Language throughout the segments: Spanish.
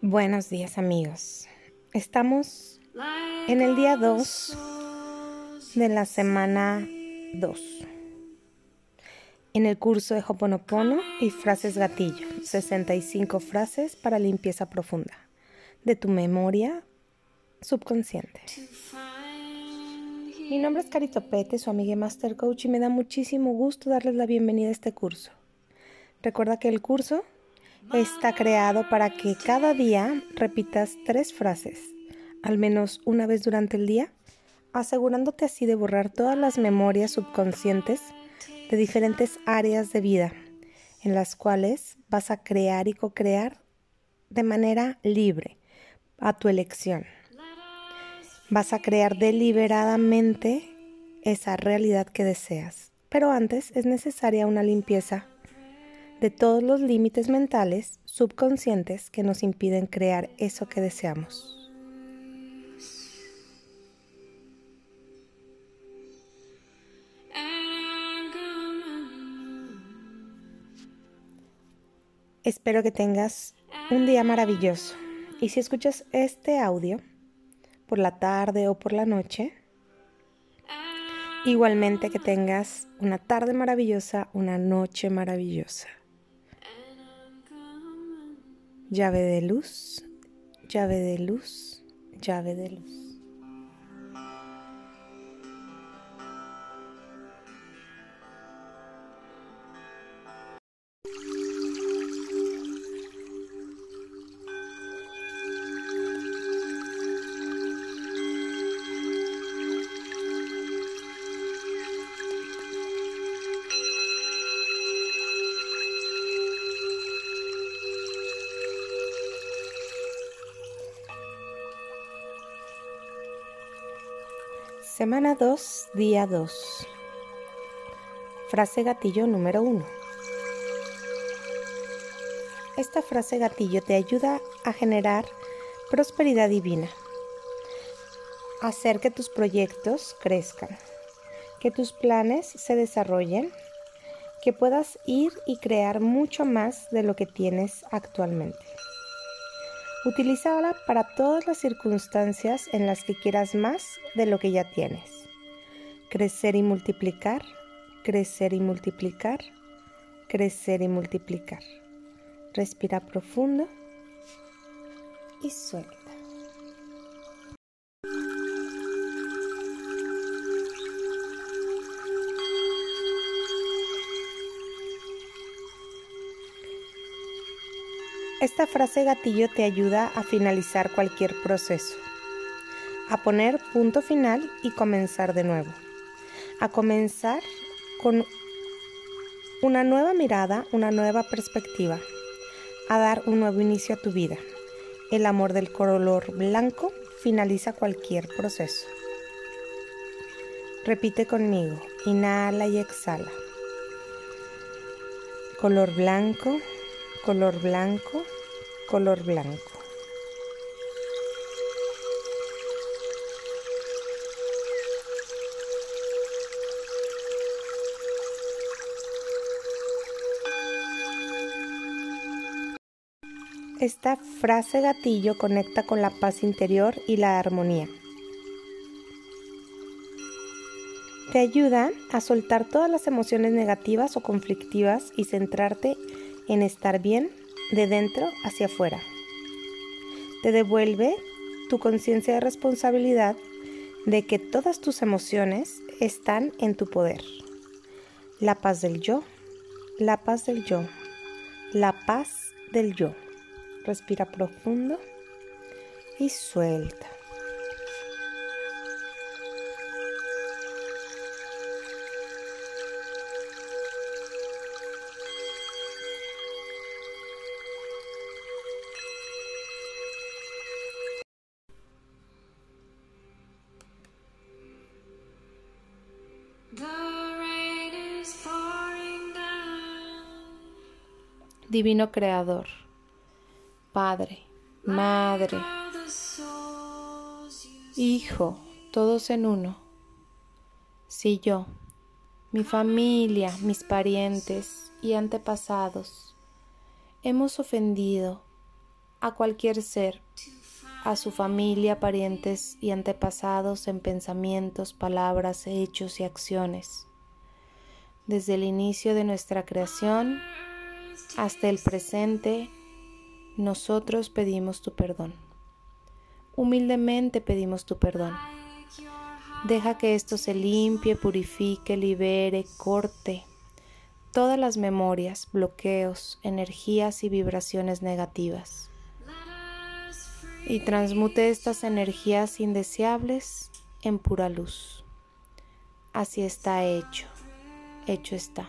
Buenos días amigos. Estamos en el día 2 de la semana 2. En el curso de Hoponopono y frases gatillo, 65 frases para limpieza profunda de tu memoria subconsciente. Mi nombre es Carito Pete, su amiga Master Coach, y me da muchísimo gusto darles la bienvenida a este curso. Recuerda que el curso está creado para que cada día repitas tres frases, al menos una vez durante el día, asegurándote así de borrar todas las memorias subconscientes de diferentes áreas de vida en las cuales vas a crear y co-crear de manera libre, a tu elección. Vas a crear deliberadamente esa realidad que deseas. Pero antes es necesaria una limpieza de todos los límites mentales subconscientes que nos impiden crear eso que deseamos. Espero que tengas un día maravilloso. Y si escuchas este audio por la tarde o por la noche, igualmente que tengas una tarde maravillosa, una noche maravillosa llave de luz, llave de luz, llave de luz. Semana 2, día 2. Frase gatillo número 1. Esta frase gatillo te ayuda a generar prosperidad divina, hacer que tus proyectos crezcan, que tus planes se desarrollen, que puedas ir y crear mucho más de lo que tienes actualmente. Utilízala para todas las circunstancias en las que quieras más de lo que ya tienes. Crecer y multiplicar, crecer y multiplicar, crecer y multiplicar. Respira profundo y suelta. Esta frase gatillo te ayuda a finalizar cualquier proceso, a poner punto final y comenzar de nuevo, a comenzar con una nueva mirada, una nueva perspectiva, a dar un nuevo inicio a tu vida. El amor del color blanco finaliza cualquier proceso. Repite conmigo, inhala y exhala. Color blanco, color blanco, color blanco. Esta frase gatillo conecta con la paz interior y la armonía. Te ayuda a soltar todas las emociones negativas o conflictivas y centrarte en estar bien de dentro hacia afuera. Te devuelve tu conciencia de responsabilidad de que todas tus emociones están en tu poder. La paz del yo, la paz del yo, la paz del yo. Respira profundo y suelta. Divino Creador, Padre, Madre, Hijo, todos en uno. Si yo, mi familia, mis parientes y antepasados hemos ofendido a cualquier ser, a su familia, parientes y antepasados en pensamientos, palabras, hechos y acciones. Desde el inicio de nuestra creación hasta el presente, nosotros pedimos tu perdón. Humildemente pedimos tu perdón. Deja que esto se limpie, purifique, libere, corte todas las memorias, bloqueos, energías y vibraciones negativas. Y transmute estas energías indeseables en pura luz. Así está hecho, hecho está.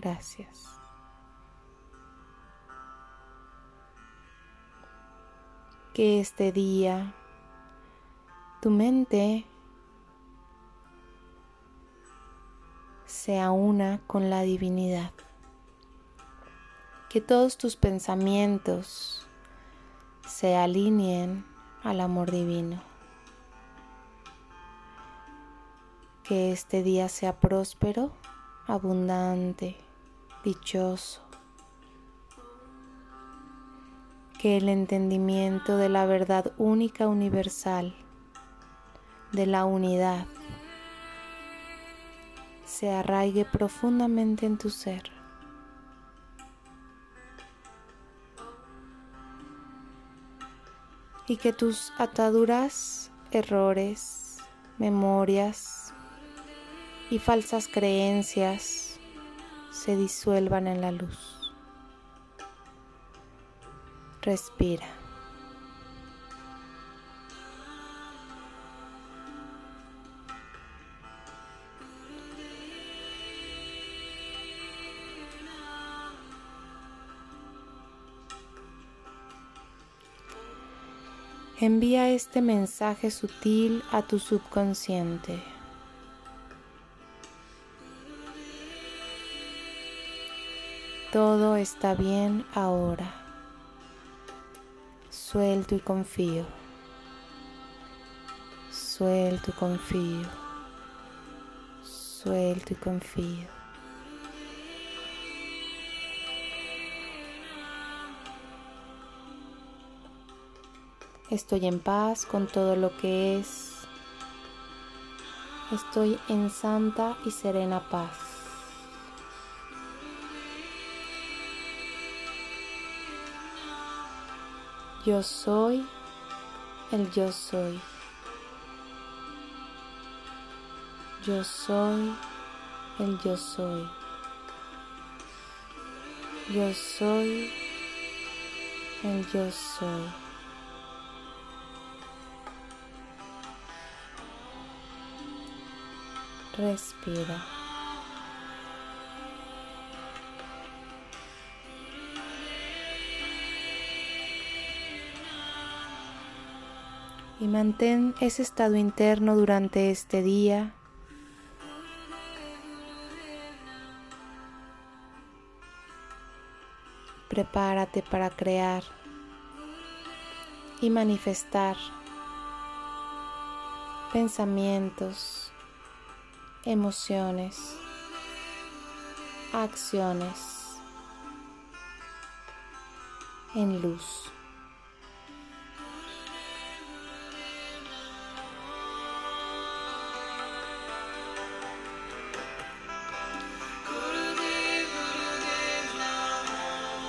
Gracias. que este día tu mente sea una con la divinidad. Que todos tus pensamientos se alineen al amor divino. Que este día sea próspero, abundante, dichoso que el entendimiento de la verdad única universal, de la unidad, se arraigue profundamente en tu ser. Y que tus ataduras, errores, memorias y falsas creencias se disuelvan en la luz. Respira. Envía este mensaje sutil a tu subconsciente. Todo está bien ahora. Suelto y confío. Suelto y confío. Suelto y confío. Estoy en paz con todo lo que es. Estoy en santa y serena paz. Yo soy el yo soy. Yo soy el yo soy. Yo soy el yo soy. Respira. Y mantén ese estado interno durante este día. Prepárate para crear y manifestar pensamientos, emociones, acciones en luz.